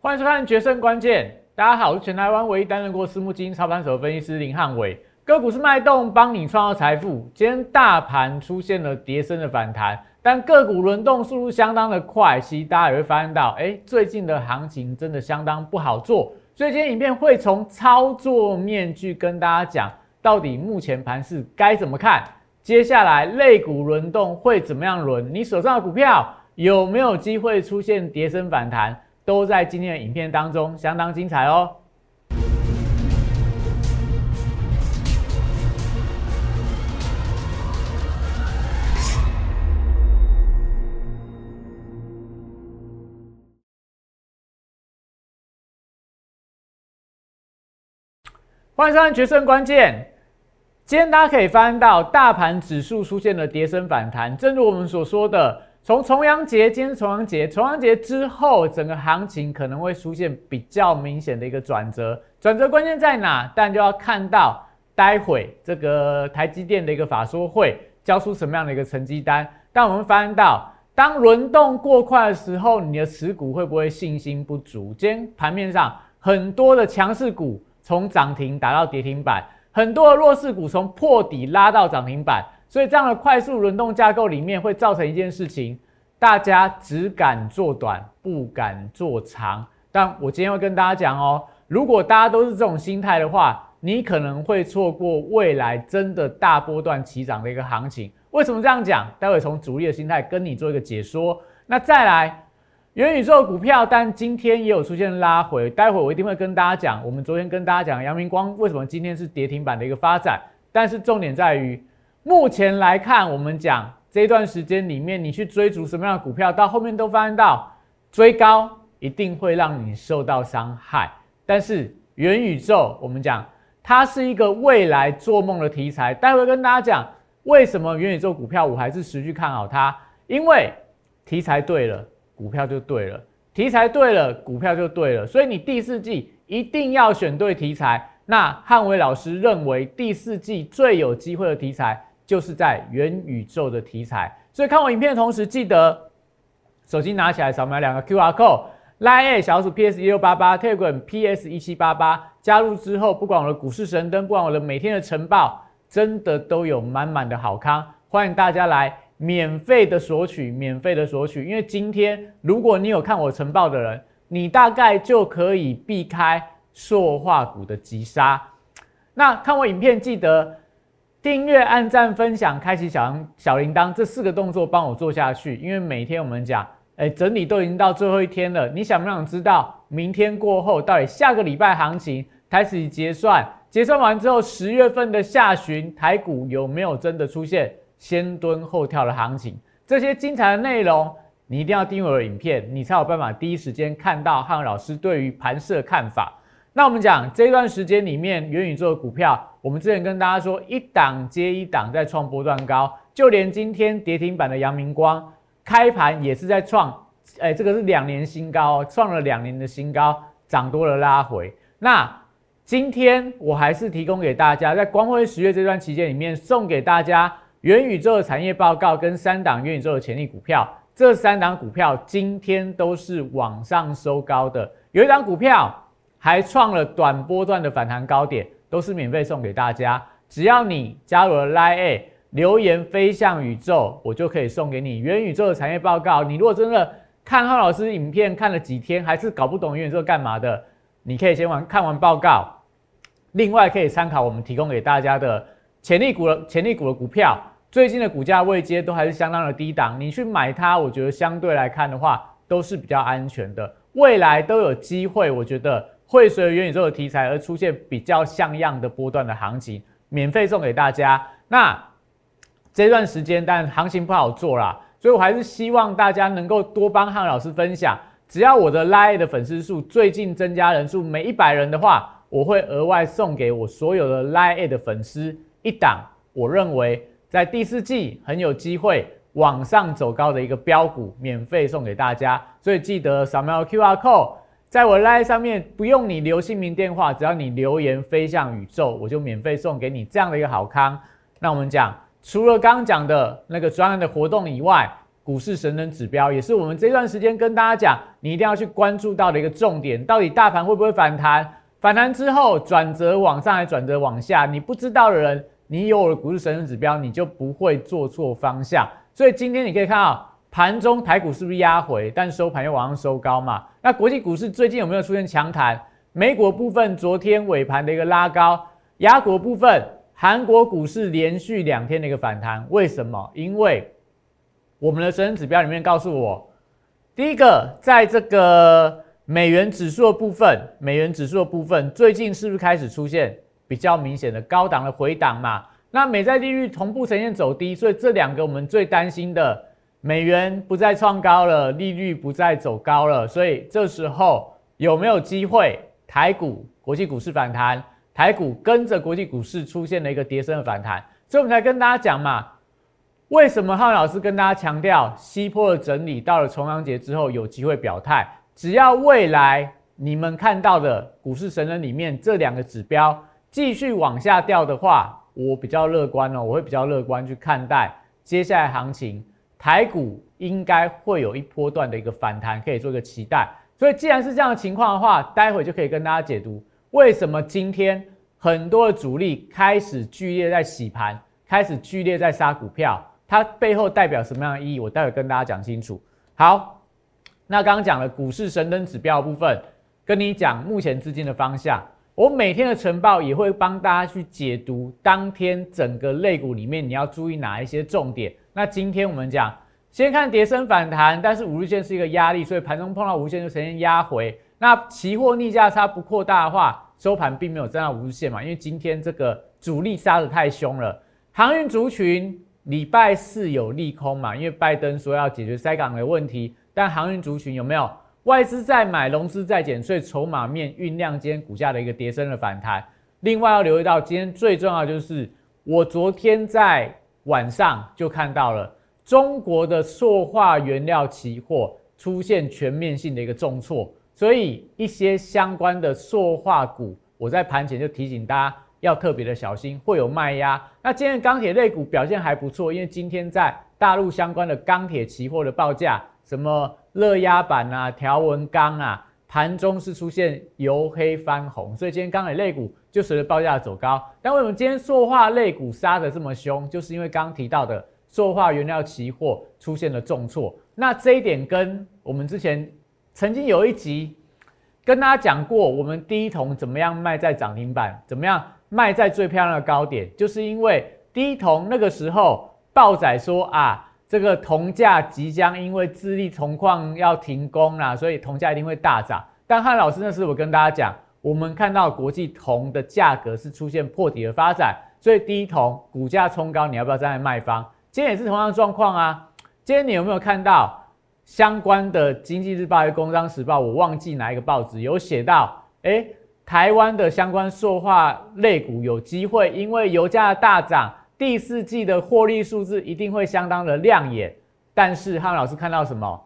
欢迎收看《决胜关键》，大家好，我是全台湾唯一担任过私募基金操盘手的分析师林汉伟。个股是脉动，帮你创造财富。今天大盘出现了跌升的反弹，但个股轮动速度相当的快，其实大家也会发现到，哎，最近的行情真的相当不好做。所以今天影片会从操作面去跟大家讲，到底目前盘势该怎么看，接下来类股轮动会怎么样轮，你手上的股票有没有机会出现跌升反弹？都在今天的影片当中，相当精彩哦。欢迎收看《决胜关键》。今天大家可以翻到，大盘指数出现了跌升反弹，正如我们所说的。从重阳节，今天重阳节，重阳节之后，整个行情可能会出现比较明显的一个转折。转折关键在哪？但就要看到待会这个台积电的一个法说会交出什么样的一个成绩单。但我们发现到，当轮动过快的时候，你的持股会不会信心不足？今天盘面上很多的强势股从涨停打到跌停板，很多的弱势股从破底拉到涨停板。所以这样的快速轮动架构里面会造成一件事情，大家只敢做短，不敢做长。但我今天会跟大家讲哦，如果大家都是这种心态的话，你可能会错过未来真的大波段起涨的一个行情。为什么这样讲？待会从主力的心态跟你做一个解说。那再来，元宇宙股票，但今天也有出现拉回，待会我一定会跟大家讲。我们昨天跟大家讲阳明光为什么今天是跌停板的一个发展，但是重点在于。目前来看，我们讲这段时间里面，你去追逐什么样的股票，到后面都发现到追高一定会让你受到伤害。但是元宇宙，我们讲它是一个未来做梦的题材。待会跟大家讲为什么元宇宙股票我还是持续看好它，因为题材对了，股票就对了；题材对了，股票就对了。所以你第四季一定要选对题材。那汉伟老师认为第四季最有机会的题材。就是在元宇宙的题材，所以看我影片的同时，记得手机拿起来扫描两个 Q R code，Line 小鼠 P S 一六八八，Telegram P S 一七八八，加入之后，不管我的股市神灯，不管我的每天的晨报，真的都有满满的好康，欢迎大家来免费的索取，免费的索取，因为今天如果你有看我晨报的人，你大概就可以避开塑化股的急杀。那看我影片记得。订阅、按赞、分享、开启小小铃铛这四个动作帮我做下去，因为每天我们讲，哎，整理都已经到最后一天了。你想不想知道明天过后到底下个礼拜行情开始结算？结算完之后，十月份的下旬台股有没有真的出现先蹲后跳的行情？这些精彩的内容，你一定要订阅我的影片，你才有办法第一时间看到汉老师对于盘势的看法。那我们讲这段时间里面，元宇宙的股票，我们之前跟大家说，一档接一档在创波段高，就连今天跌停板的阳明光，开盘也是在创，哎，这个是两年新高，创了两年的新高，涨多了拉回。那今天我还是提供给大家，在光辉十月这段期间里面，送给大家元宇宙的产业报告跟三档元宇宙的潜力股票，这三档股票今天都是往上收高的，有一档股票。还创了短波段的反弹高点，都是免费送给大家。只要你加入了 Line A 留言飞向宇宙，我就可以送给你元宇宙的产业报告。你如果真的看浩老师影片看了几天，还是搞不懂元宇宙干嘛的，你可以先完看完报告。另外可以参考我们提供给大家的潜力股的潜力股的股票，最近的股价位阶都还是相当的低档，你去买它，我觉得相对来看的话都是比较安全的，未来都有机会，我觉得。会随着元宇宙的题材而出现比较像样的波段的行情，免费送给大家。那这段时间，但行情不好做啦，所以我还是希望大家能够多帮汉老师分享。只要我的 Line 的粉丝数最近增加人数每一百人的话，我会额外送给我所有的 Line 的粉丝一档，我认为在第四季很有机会往上走高的一个标股，免费送给大家。所以记得扫描 QR code。在我 live 上面不用你留姓名电话，只要你留言飞向宇宙，我就免费送给你这样的一个好康。那我们讲，除了刚刚讲的那个专案的活动以外，股市神人指标，也是我们这段时间跟大家讲，你一定要去关注到的一个重点。到底大盘会不会反弹？反弹之后转折往上还转折往下？你不知道的人，你有了股市神人指标，你就不会做错方向。所以今天你可以看到盘中台股是不是压回，但收盘又往上收高嘛？那国际股市最近有没有出现强弹？美股部分昨天尾盘的一个拉高，亚股部分。韩国股市连续两天的一个反弹，为什么？因为我们的神指标里面告诉我，第一个，在这个美元指数的部分，美元指数的部分最近是不是开始出现比较明显的高档的回档嘛？那美债利率同步呈现走低，所以这两个我们最担心的，美元不再创高了，利率不再走高了，所以这时候有没有机会台股、国际股市反弹？台股跟着国际股市出现了一个跌升的反弹，所以我们才跟大家讲嘛，为什么浩老师跟大家强调西坡的整理到了重阳节之后有机会表态，只要未来你们看到的股市神人里面这两个指标继续往下掉的话，我比较乐观哦，我会比较乐观去看待接下来行情，台股应该会有一波段的一个反弹，可以做一个期待。所以既然是这样的情况的话，待会就可以跟大家解读。为什么今天很多的主力开始剧烈在洗盘，开始剧烈在杀股票？它背后代表什么样的意义？我待会跟大家讲清楚。好，那刚刚讲了股市神灯指标部分，跟你讲目前资金的方向。我每天的晨报也会帮大家去解读当天整个类股里面你要注意哪一些重点。那今天我们讲，先看跌升反弹，但是五日线是一个压力，所以盘中碰到五日线就呈现压回。那期货逆价差不扩大的话，收盘并没有站到五日线嘛？因为今天这个主力杀的太凶了。航运族群礼拜四有利空嘛？因为拜登说要解决塞港的问题，但航运族群有没有外资在买，融资在减，所以筹码面酝酿今天股价的一个跌升的反弹。另外要留意到，今天最重要就是我昨天在晚上就看到了中国的塑化原料期货出现全面性的一个重挫。所以一些相关的塑化股，我在盘前就提醒大家要特别的小心，会有卖压。那今天钢铁类股表现还不错，因为今天在大陆相关的钢铁期货的报价，什么热压板啊、条纹钢啊，盘中是出现由黑翻红，所以今天钢铁类股就随着报价走高。但为什么今天塑化类股杀的这么凶？就是因为刚提到的塑化原料期货出现了重挫。那这一点跟我们之前。曾经有一集跟大家讲过，我们第一桶怎么样卖在涨停板，怎么样卖在最漂亮的高点，就是因为第一桶那个时候报仔说啊，这个铜价即将因为智利铜矿要停工啦，所以铜价一定会大涨。但汉老师那时我跟大家讲，我们看到国际铜的价格是出现破底的发展，所以第一桶股价冲高，你要不要站在卖方？今天也是同样的状况啊。今天你有没有看到？相关的《经济日报》和《工商时报》，我忘记哪一个报纸有写到，哎，台湾的相关塑化类股有机会，因为油价大涨，第四季的获利数字一定会相当的亮眼。但是汉老师看到什么？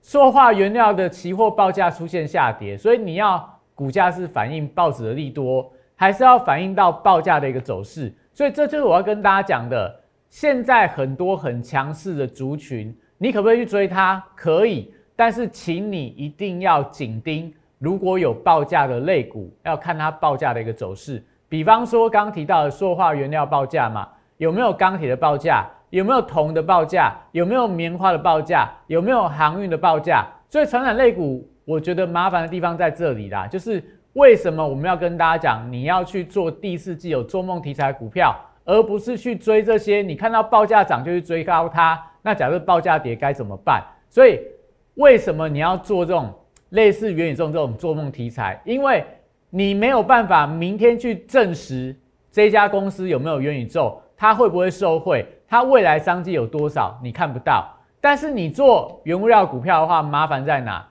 塑化原料的期货报价出现下跌，所以你要股价是反映报纸的利多，还是要反映到报价的一个走势？所以这就是我要跟大家讲的，现在很多很强势的族群。你可不可以去追它？可以，但是请你一定要紧盯，如果有报价的类股，要看它报价的一个走势。比方说刚提到的塑化原料报价嘛，有没有钢铁的报价？有没有铜的报价？有没有棉花的报价？有没有航运的报价？所以传染类股，我觉得麻烦的地方在这里啦，就是为什么我们要跟大家讲，你要去做第四季有做梦题材股票，而不是去追这些，你看到报价涨就去追高它。那假设报价跌该怎么办？所以为什么你要做这种类似元宇宙这种做梦题材？因为你没有办法明天去证实这家公司有没有元宇宙，它会不会受贿，它未来商机有多少，你看不到。但是你做原物料股票的话，麻烦在哪？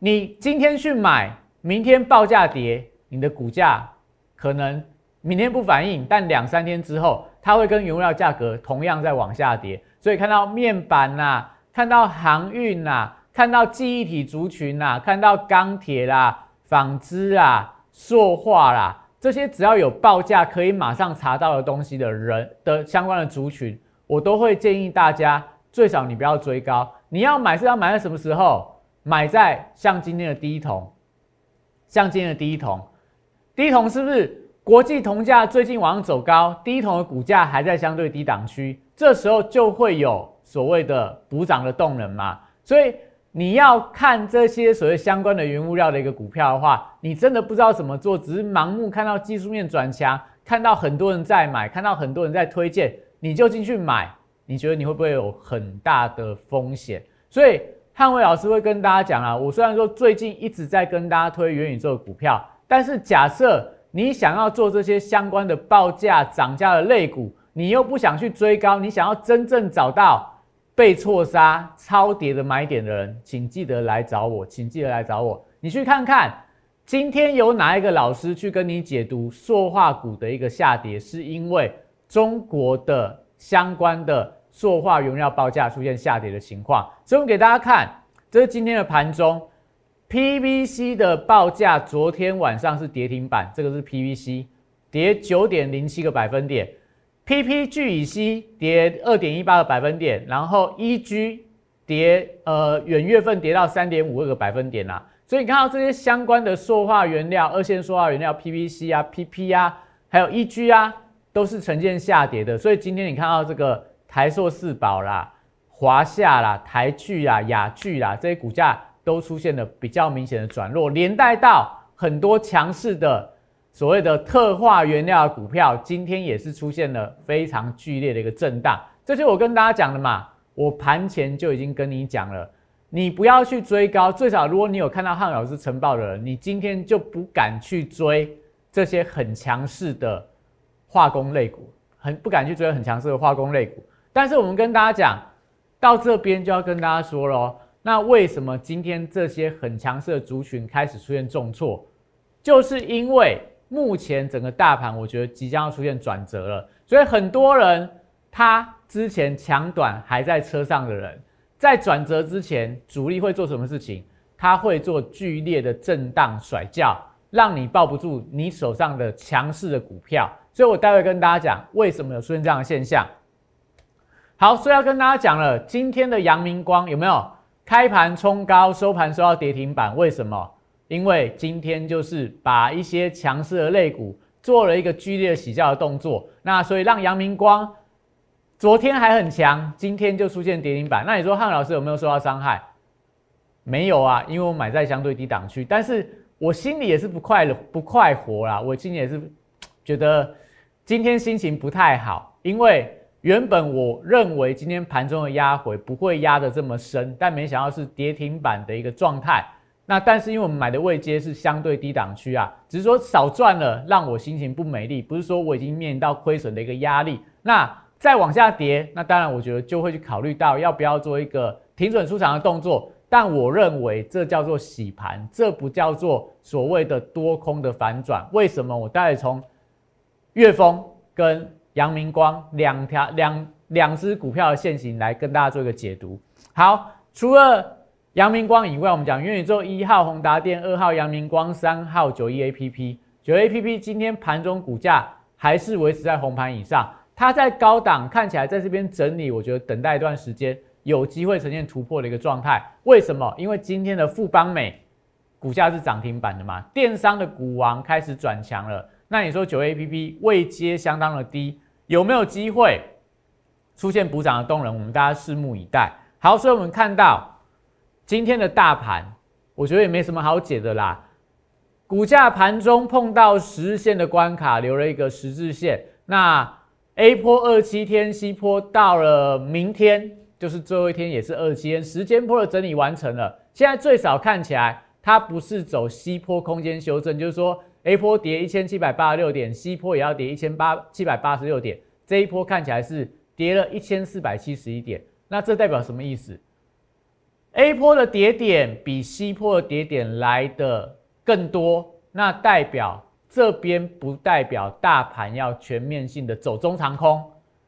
你今天去买，明天报价跌，你的股价可能明天不反应，但两三天之后，它会跟原物料价格同样在往下跌。所以看到面板呐，看到航运呐，看到记忆体族群呐，看到钢铁啦、纺织啊、塑化啦，这些只要有报价可以马上查到的东西的人的相关的族群，我都会建议大家最少你不要追高。你要买是要买在什么时候？买在像今天的第一桶，像今天的第一桶，第一桶是不是国际铜价最近往上走高？第一桶的股价还在相对低档区，这时候就会有所谓的补涨的动能嘛。所以你要看这些所谓相关的原物料的一个股票的话，你真的不知道怎么做，只是盲目看到技术面转强，看到很多人在买，看到很多人在推荐，你就进去买，你觉得你会不会有很大的风险？所以。汉伟老师会跟大家讲啊，我虽然说最近一直在跟大家推元宇宙的股票，但是假设你想要做这些相关的报价涨价的类股，你又不想去追高，你想要真正找到被错杀超跌的买点的人，请记得来找我，请记得来找我。你去看看今天有哪一个老师去跟你解读塑化股的一个下跌，是因为中国的相关的。塑化原料报价出现下跌的情况，所以我们给大家看，这是今天的盘中，PVC 的报价昨天晚上是跌停板，这个是 PVC 跌九点零七个百分点，PP 聚乙烯跌二点一八个百分点，然后 EG 跌呃远月份跌到三点五二个百分点啦，所以你看到这些相关的塑化原料、二线塑化原料 PVC 啊、PP 啊，还有 EG 啊，都是呈现下跌的，所以今天你看到这个。台塑四宝啦、华夏啦、台剧啦、雅剧啦，这些股价都出现了比较明显的转弱，连带到很多强势的所谓的特化原料股票，今天也是出现了非常剧烈的一个震荡。这就我跟大家讲的嘛，我盘前就已经跟你讲了，你不要去追高，最少如果你有看到汉老师晨报的人，你今天就不敢去追这些很强势的化工类股，很不敢去追很强势的化工类股。但是我们跟大家讲到这边就要跟大家说喽，那为什么今天这些很强势的族群开始出现重挫？就是因为目前整个大盘，我觉得即将要出现转折了，所以很多人他之前抢短还在车上的人，在转折之前，主力会做什么事情？他会做剧烈的震荡甩轿，让你抱不住你手上的强势的股票。所以我待会跟大家讲，为什么有出现这样的现象。好，所以要跟大家讲了，今天的阳明光有没有开盘冲高，收盘收到跌停板？为什么？因为今天就是把一些强势的类股做了一个剧烈的洗掉的动作，那所以让阳明光昨天还很强，今天就出现跌停板。那你说汉老师有没有受到伤害？没有啊，因为我买在相对低档区，但是我心里也是不快乐、不快活啦。我今天也是觉得今天心情不太好，因为。原本我认为今天盘中的压回不会压得这么深，但没想到是跌停板的一个状态。那但是因为我们买的位阶是相对低档区啊，只是说少赚了，让我心情不美丽。不是说我已经面临到亏损的一个压力。那再往下跌，那当然我觉得就会去考虑到要不要做一个停损出场的动作。但我认为这叫做洗盘，这不叫做所谓的多空的反转。为什么？我待会从月峰跟。阳明光两条两两只股票的现形来跟大家做一个解读。好，除了阳明光以外，我们讲元宇宙一号宏达电，二号阳明光，三号九一 A P P。九 A P P 今天盘中股价还是维持在红盘以上，它在高档看起来在这边整理，我觉得等待一段时间有机会呈现突破的一个状态。为什么？因为今天的富邦美股价是涨停板的嘛，电商的股王开始转强了。那你说九 A P P 未接相当的低，有没有机会出现补涨的动能？我们大家拭目以待。好，所以我们看到今天的大盘，我觉得也没什么好解的啦。股价盘中碰到十日线的关卡，留了一个十字线。那 A 波二七天，C 波到了明天，就是最后一天，也是二七天，时间波的整理完成了。现在最少看起来，它不是走西坡空间修正，就是说。A 波跌一千七百八十六点，C 波也要跌一千八七百八十六点，这一波看起来是跌了一千四百七十一点。那这代表什么意思？A 波的跌点比 C 波的跌点来的更多，那代表这边不代表大盘要全面性的走中长空，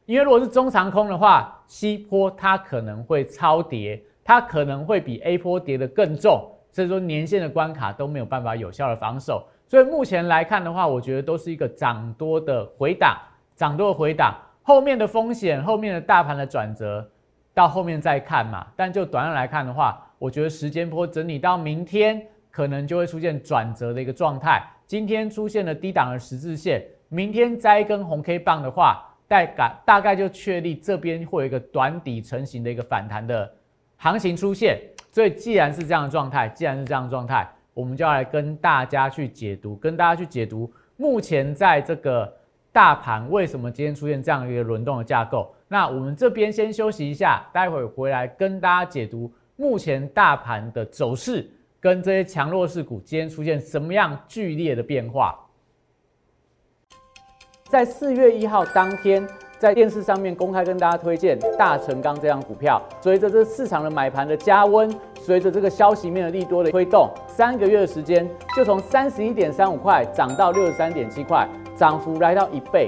因为如果是中长空的话，C 波它可能会超跌，它可能会比 A 波跌的更重，所以说年线的关卡都没有办法有效的防守。所以目前来看的话，我觉得都是一个涨多的回档，涨多的回档，后面的风险，后面的大盘的转折，到后面再看嘛。但就短线来看的话，我觉得时间波整理到明天，可能就会出现转折的一个状态。今天出现了低档的十字线，明天摘一根红 K 棒的话，大概大概就确立这边会有一个短底成型的一个反弹的行情出现。所以既然是这样的状态，既然是这样的状态，我们就要来跟大家去解读，跟大家去解读目前在这个大盘为什么今天出现这样一个轮动的架构。那我们这边先休息一下，待会回来跟大家解读目前大盘的走势。跟这些强弱势股今天出现什么样剧烈的变化？在四月一号当天，在电视上面公开跟大家推荐大成钢这样股票。随着这市场的买盘的加温，随着这个消息面的利多的推动，三个月的时间就从三十一点三五块涨到六十三点七块，涨幅来到一倍。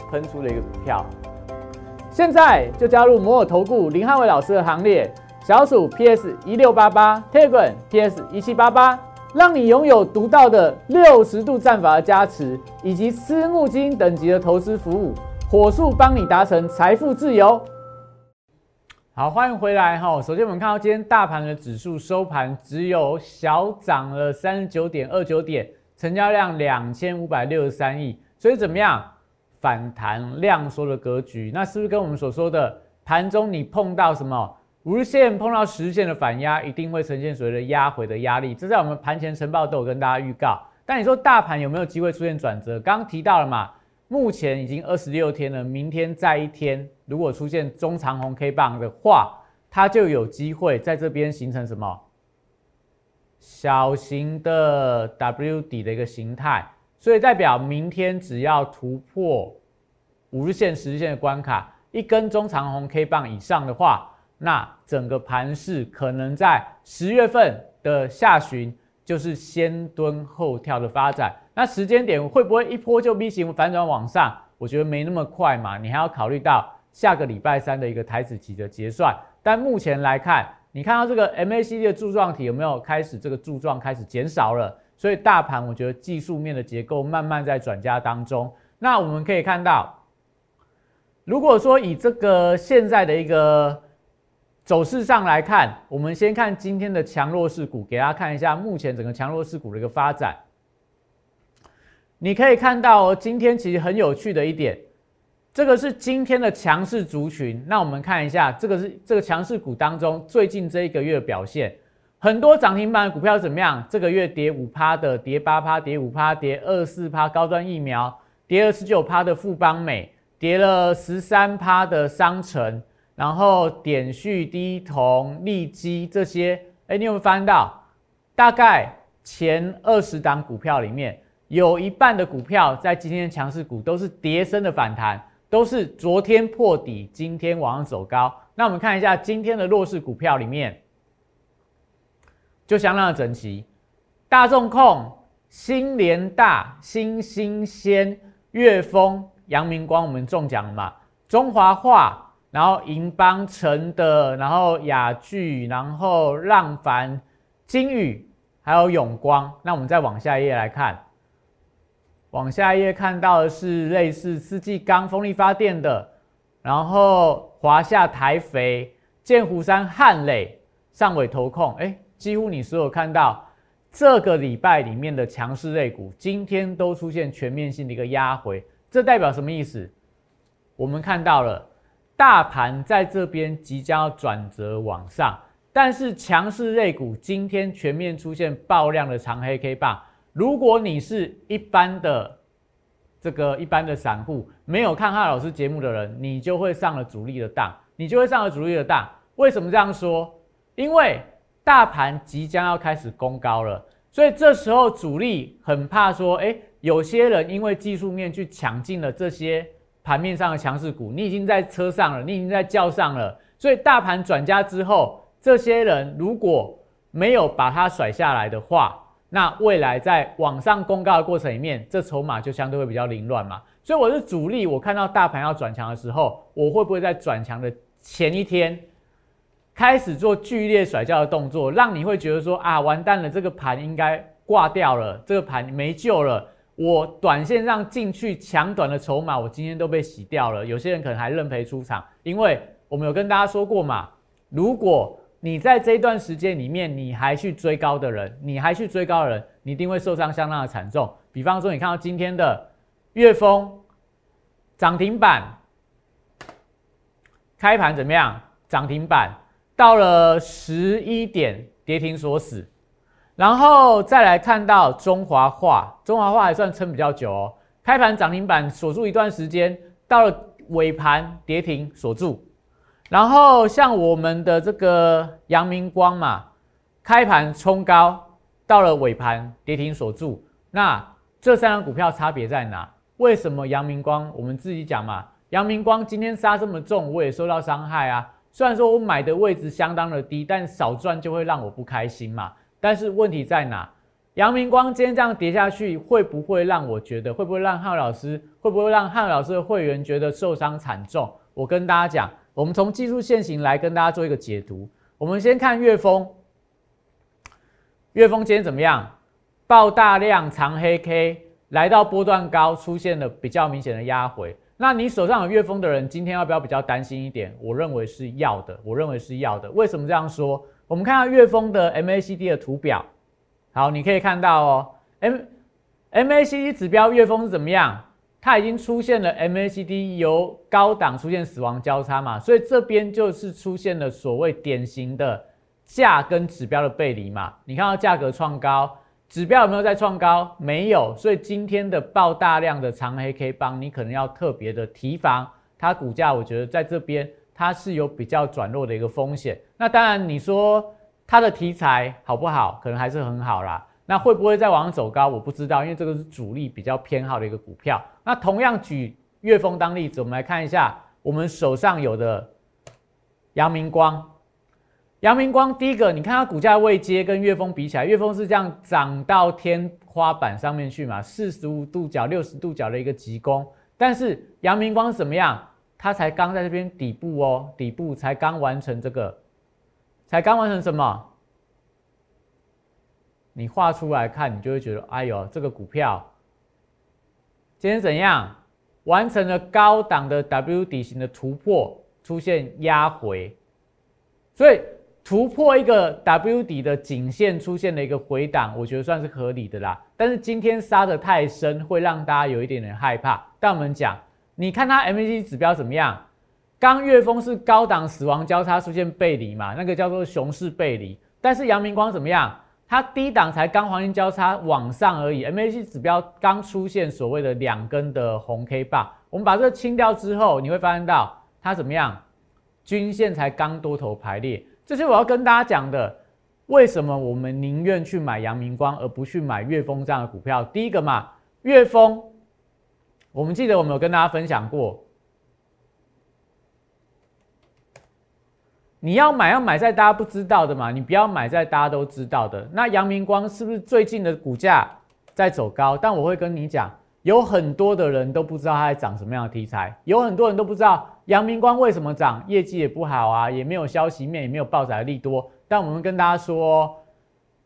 喷出的一个股票。现在就加入摩尔投顾林汉伟老师的行列，小鼠 PS 一六八八 t e g r PS 一七八八。让你拥有独到的六十度战法的加持，以及私募基金等级的投资服务，火速帮你达成财富自由。好，欢迎回来哈。首先我们看到今天大盘的指数收盘只有小涨了三十九点二九点，成交量两千五百六十三亿，所以怎么样？反弹量缩的格局，那是不是跟我们所说的盘中你碰到什么？五日线碰到十线的反压，一定会呈现所谓的压回的压力，这在我们盘前晨报都有跟大家预告。但你说大盘有没有机会出现转折？刚刚提到了嘛，目前已经二十六天了，明天再一天，如果出现中长红 K 棒的话，它就有机会在这边形成什么小型的 W 底的一个形态，所以代表明天只要突破五日线、十日线的关卡，一根中长红 K 棒以上的话。那整个盘势可能在十月份的下旬，就是先蹲后跳的发展。那时间点会不会一波就 V 型反转往上？我觉得没那么快嘛，你还要考虑到下个礼拜三的一个台子期的结算。但目前来看，你看到这个 MACD 的柱状体有没有开始这个柱状开始减少了？所以大盘我觉得技术面的结构慢慢在转加当中。那我们可以看到，如果说以这个现在的一个走势上来看，我们先看今天的强弱势股，给大家看一下目前整个强弱势股的一个发展。你可以看到，今天其实很有趣的一点，这个是今天的强势族群。那我们看一下，这个是这个强势股当中最近这一个月的表现，很多涨停板的股票怎么样？这个月跌五趴的，跌八趴，跌五趴，跌二四趴，高端疫苗跌了十九趴的富邦美，跌了十三趴的商城。然后点序、低铜、利基这些，哎，你有没有发现到？大概前二十档股票里面，有一半的股票在今天强势股都是跌升的反弹，都是昨天破底，今天往上走高。那我们看一下今天的弱势股票里面，就相当的整齐。大众控、新联大、新新鲜、粤丰、阳明光，我们中奖了嘛？中华化。然后银邦城的，然后雅聚，然后浪凡、金宇，还有永光。那我们再往下一页来看，往下一页看到的是类似四季钢、风力发电的，然后华夏台肥、剑湖山汉磊、上尾投控。哎，几乎你所有看到这个礼拜里面的强势类股，今天都出现全面性的一个压回，这代表什么意思？我们看到了。大盘在这边即将要转折往上，但是强势类股今天全面出现爆量的长黑 K 棒。如果你是一般的这个一般的散户，没有看哈老师节目的人，你就会上了主力的当，你就会上了主力的当。为什么这样说？因为大盘即将要开始攻高了，所以这时候主力很怕说，哎，有些人因为技术面去抢进了这些盘面上的强势股，你已经在车上了，你已经在轿上了，所以大盘转家之后，这些人如果没有把它甩下来的话，那未来在往上公告的过程里面，这筹码就相对会比较凌乱嘛。所以我是主力，我看到大盘要转强的时候，我会不会在转强的前一天开始做剧烈甩掉的动作，让你会觉得说啊，完蛋了，这个盘应该挂掉了，这个盘没救了。我短线上进去抢短的筹码，我今天都被洗掉了。有些人可能还认赔出场，因为我们有跟大家说过嘛，如果你在这一段时间里面，你还去追高的人，你还去追高的人，你一定会受伤相当的惨重。比方说，你看到今天的月峰涨停板开盘怎么样？涨停板到了十一点跌停锁死，然后再来看到中华化，中华化还算撑比较久哦。开盘涨停板锁住一段时间，到了尾盘跌停锁住。然后像我们的这个阳明光嘛，开盘冲高，到了尾盘跌停锁住。那这三张股票差别在哪？为什么阳明光？我们自己讲嘛，阳明光今天杀这么重，我也受到伤害啊。虽然说我买的位置相当的低，但少赚就会让我不开心嘛。但是问题在哪？阳明光今天这样跌下去，会不会让我觉得？会不会让汉老师？会不会让汉老师的会员觉得受伤惨重？我跟大家讲。我们从技术线型来跟大家做一个解读。我们先看月峰，月峰今天怎么样？爆大量长黑 K，来到波段高，出现了比较明显的压回。那你手上有月峰的人，今天要不要比较担心一点？我认为是要的，我认为是要的。为什么这样说？我们看到月峰的 MACD 的图表，好，你可以看到哦，M MACD 指标月峰是怎么样？它已经出现了 MACD 由高档出现死亡交叉嘛，所以这边就是出现了所谓典型的价跟指标的背离嘛。你看到价格创高，指标有没有在创高？没有，所以今天的爆大量的长黑 K 棒，你可能要特别的提防。它股价我觉得在这边它是有比较转弱的一个风险。那当然你说它的题材好不好？可能还是很好啦。那会不会再往上走高？我不知道，因为这个是主力比较偏好的一个股票。那同样举月峰当例子，我们来看一下我们手上有的阳明光。阳明光第一个，你看它股价位阶跟月峰比起来，月峰是这样涨到天花板上面去嘛，四十五度角、六十度角的一个急攻。但是阳明光怎么样？它才刚在这边底部哦，底部才刚完成这个，才刚完成什么？你画出来看，你就会觉得，哎呦，这个股票今天怎样？完成了高档的 W 底型的突破，出现压回，所以突破一个 W 底的颈线，出现了一个回档，我觉得算是合理的啦。但是今天杀的太深，会让大家有一点点害怕。但我们讲，你看它 MACD 指标怎么样？刚月峰是高档死亡交叉出现背离嘛，那个叫做熊市背离。但是阳明光怎么样？它低档才刚黄金交叉往上而已，MACD 指标刚出现所谓的两根的红 K 棒，我们把这个清掉之后，你会发现到它怎么样？均线才刚多头排列，这是我要跟大家讲的。为什么我们宁愿去买阳明光而不去买月峰这样的股票？第一个嘛，月峰，我们记得我们有跟大家分享过。你要买要买在大家不知道的嘛，你不要买在大家都知道的。那阳明光是不是最近的股价在走高？但我会跟你讲，有很多的人都不知道它在涨什么样的题材，有很多人都不知道阳明光为什么涨，业绩也不好啊，也没有消息面，也没有报载利多。但我们跟大家说，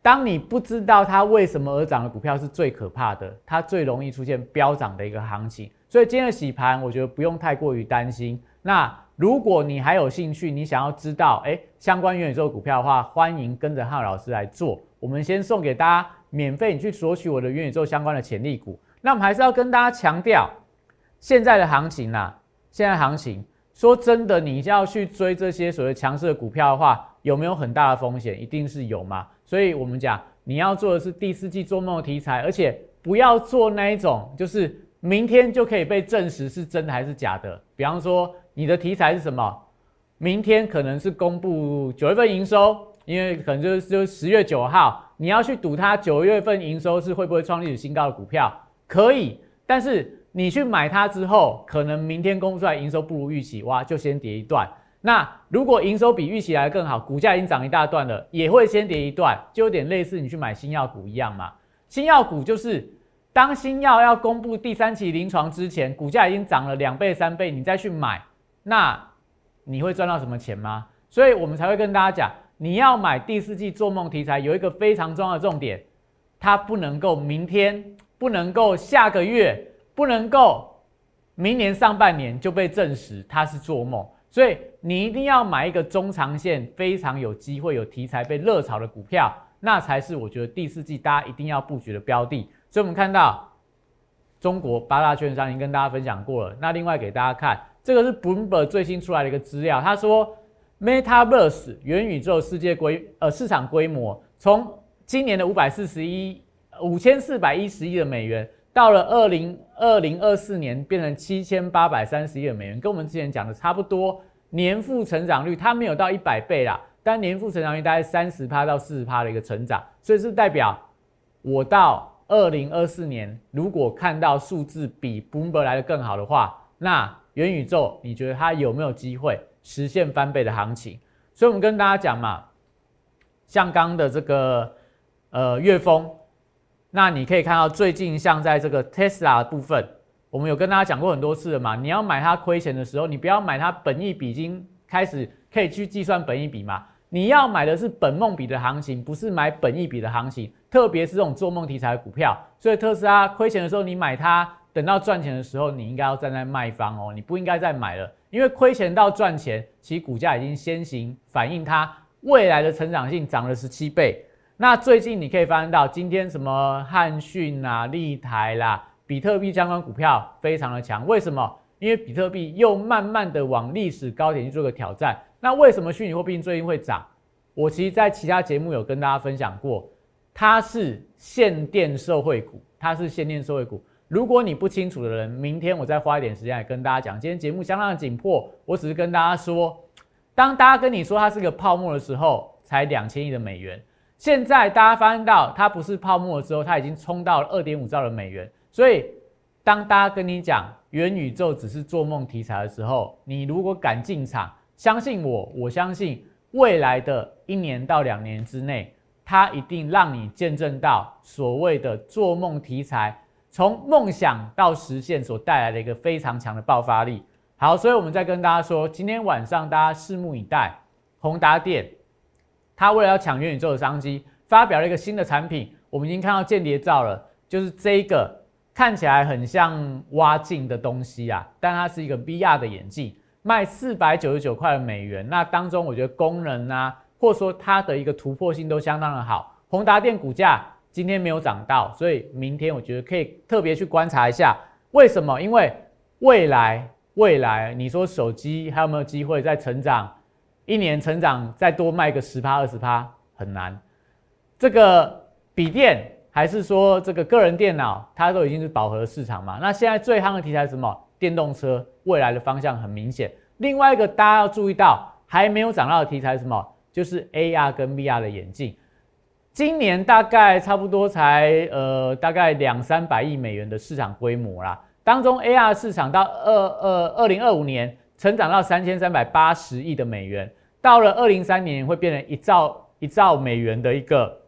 当你不知道它为什么而涨的股票是最可怕的，它最容易出现飙涨的一个行情。所以今天的洗盘，我觉得不用太过于担心。那。如果你还有兴趣，你想要知道哎相关元宇宙股票的话，欢迎跟着汉老师来做。我们先送给大家免费，你去索取我的元宇宙相关的潜力股。那我们还是要跟大家强调，现在的行情呐，现在行情说真的，你要去追这些所谓强势的股票的话，有没有很大的风险？一定是有嘛。所以我们讲，你要做的是第四季做梦的题材，而且不要做那一种，就是明天就可以被证实是真的还是假的。比方说，你的题材是什么？明天可能是公布九月份营收，因为可能就是就十月九号，你要去赌它九月份营收是会不会创历史新高的股票，可以。但是你去买它之后，可能明天公布出来营收不如预期，哇，就先跌一段。那如果营收比预期来更好，股价已经涨一大段了，也会先跌一段，就有点类似你去买新药股一样嘛。新药股就是当新药要公布第三期临床之前，股价已经涨了两倍三倍，你再去买，那你会赚到什么钱吗？所以我们才会跟大家讲，你要买第四季做梦题材，有一个非常重要的重点，它不能够明天，不能够下个月，不能够明年上半年就被证实它是做梦。所以你一定要买一个中长线非常有机会、有题材被热炒的股票，那才是我觉得第四季大家一定要布局的标的。所以，我们看到中国八大券商已经跟大家分享过了。那另外给大家看，这个是 Bloomberg 最新出来的一个资料，他说 Metaverse 元宇宙世界规呃市场规模从今年的五百四十一五千四百一十亿的美元。到了二零二零二四年，变成七千八百三十亿的美元，跟我们之前讲的差不多。年复成长率它没有到一百倍啦，但年复成长率大概三十趴到四十趴的一个成长，所以是代表我到二零二四年，如果看到数字比 boomber 来的更好的话，那元宇宙你觉得它有没有机会实现翻倍的行情？所以我们跟大家讲嘛，像刚的这个呃月峰。那你可以看到，最近像在这个 Tesla 部分，我们有跟大家讲过很多次了嘛。你要买它亏钱的时候，你不要买它本益比已经开始可以去计算本益比嘛。你要买的是本梦比的行情，不是买本益比的行情。特别是这种做梦题材的股票，所以特斯拉亏钱的时候你买它，等到赚钱的时候你应该要站在卖方哦，你不应该再买了，因为亏钱到赚钱，其实股价已经先行反映它未来的成长性涨了十七倍。那最近你可以发现到，今天什么汉讯啊、立台啦、比特币相关股票非常的强，为什么？因为比特币又慢慢的往历史高点去做个挑战。那为什么虚拟货币最近会涨？我其实在其他节目有跟大家分享过，它是限电受惠股，它是限电受惠股。如果你不清楚的人，明天我再花一点时间来跟大家讲。今天节目相当的紧迫，我只是跟大家说，当大家跟你说它是个泡沫的时候，才两千亿的美元。现在大家发现到它不是泡沫之后，它已经冲到了二点五兆的美元。所以，当大家跟你讲元宇宙只是做梦题材的时候，你如果敢进场，相信我，我相信未来的一年到两年之内，它一定让你见证到所谓的做梦题材从梦想到实现所带来的一个非常强的爆发力。好，所以我们再跟大家说，今天晚上大家拭目以待，宏达电。他为了要抢元宇宙的商机，发表了一个新的产品。我们已经看到间谍照了，就是这个看起来很像挖镜的东西啊，但它是一个 VR 的眼镜，卖四百九十九块美元。那当中我觉得功能啊，或者说它的一个突破性都相当的好。宏达电股价今天没有涨到，所以明天我觉得可以特别去观察一下，为什么？因为未来未来你说手机还有没有机会再成长？一年成长再多卖个十趴二十趴很难，这个笔电还是说这个个人电脑，它都已经是饱和市场嘛？那现在最夯的题材是什么？电动车未来的方向很明显。另外一个大家要注意到还没有涨到的题材是什么？就是 AR 跟 VR 的眼镜，今年大概差不多才呃大概两三百亿美元的市场规模啦，当中 AR 市场到二二二零二五年。成长到三千三百八十亿的美元，到了二零三年会变成一兆一兆美元的一个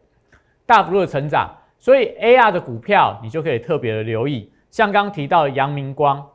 大幅度的成长，所以 AR 的股票你就可以特别的留意。像刚提到的阳明光，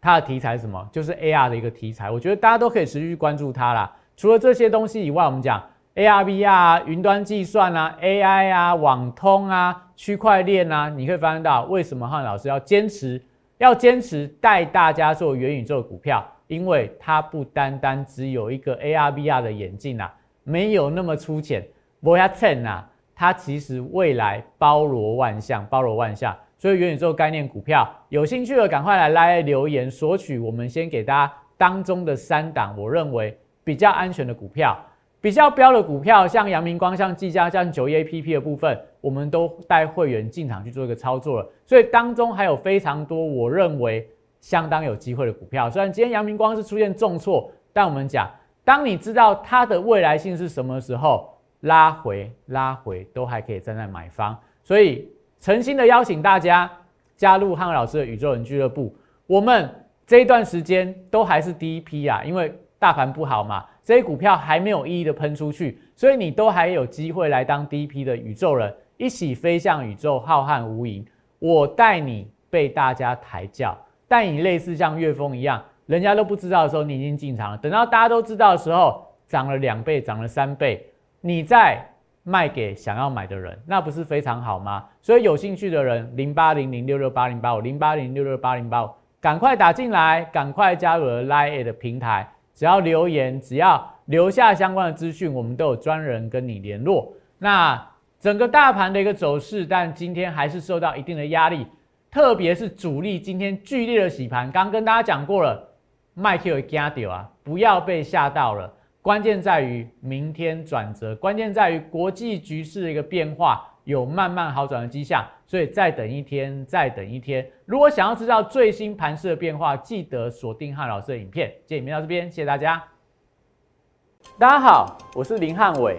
它的题材是什么？就是 AR 的一个题材，我觉得大家都可以持续关注它啦。除了这些东西以外，我们讲 AR、VR、云端计算啊、AI 啊、网通啊、区块链啊，你可以发现到为什么汉老师要坚持要坚持带大家做元宇宙股票。因为它不单单只有一个 AR VR 的眼镜啊，没有那么粗浅。v o y a t e n 啊，它其实未来包罗万象，包罗万象。所以元宇宙概念股票有兴趣的赶快来来留言索取，我们先给大家当中的三档，我认为比较安全的股票，比较标的股票，像阳明光、像技嘉、像九 A P P 的部分，我们都带会员进场去做一个操作了。所以当中还有非常多我认为相当有机会的股票。虽然今天阳明光是出现重挫，但我们讲，当你知道它的未来性是什么时候，拉回拉回都还可以站在买方。所以诚心的邀请大家加入汉老师的宇宙人俱乐部。我们这一段时间都还是第一批啊，因为大盘不好嘛，这些股票还没有一一的喷出去，所以你都还有机会来当第一批的宇宙人，一起飞向宇宙浩瀚无垠。我带你被大家抬轿，但你类似像岳峰一样，人家都不知道的时候，你已经进场了。等到大家都知道的时候，涨了两倍，涨了三倍，你再卖给想要买的人，那不是非常好吗？所以有兴趣的人，零八零零六六八零八五，零八零六六八零八五。赶快打进来，赶快加入 Line 的平台。只要留言，只要留下相关的资讯，我们都有专人跟你联络。那整个大盘的一个走势，但今天还是受到一定的压力，特别是主力今天剧烈的洗盘。刚跟大家讲过了，麦克有加掉啊，不要被吓到了。关键在于明天转折，关键在于国际局势的一个变化。有慢慢好转的迹象，所以再等一天，再等一天。如果想要知道最新盘势的变化，记得锁定汉老师的影片。今天影片到这边，谢谢大家。大家好，我是林汉伟，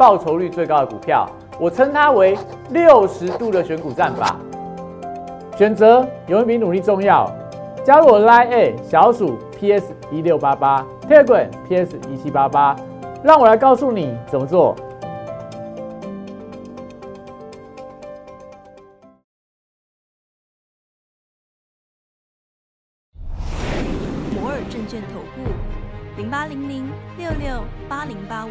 报酬率最高的股票。我称它为六十度的选股战法。选择永远比努力重要。加入我 Line A 小鼠 PS 一六八八，Telegram PS 一七八八，让我来告诉你怎么做。摩尔证券投顾零八零零六六八零八五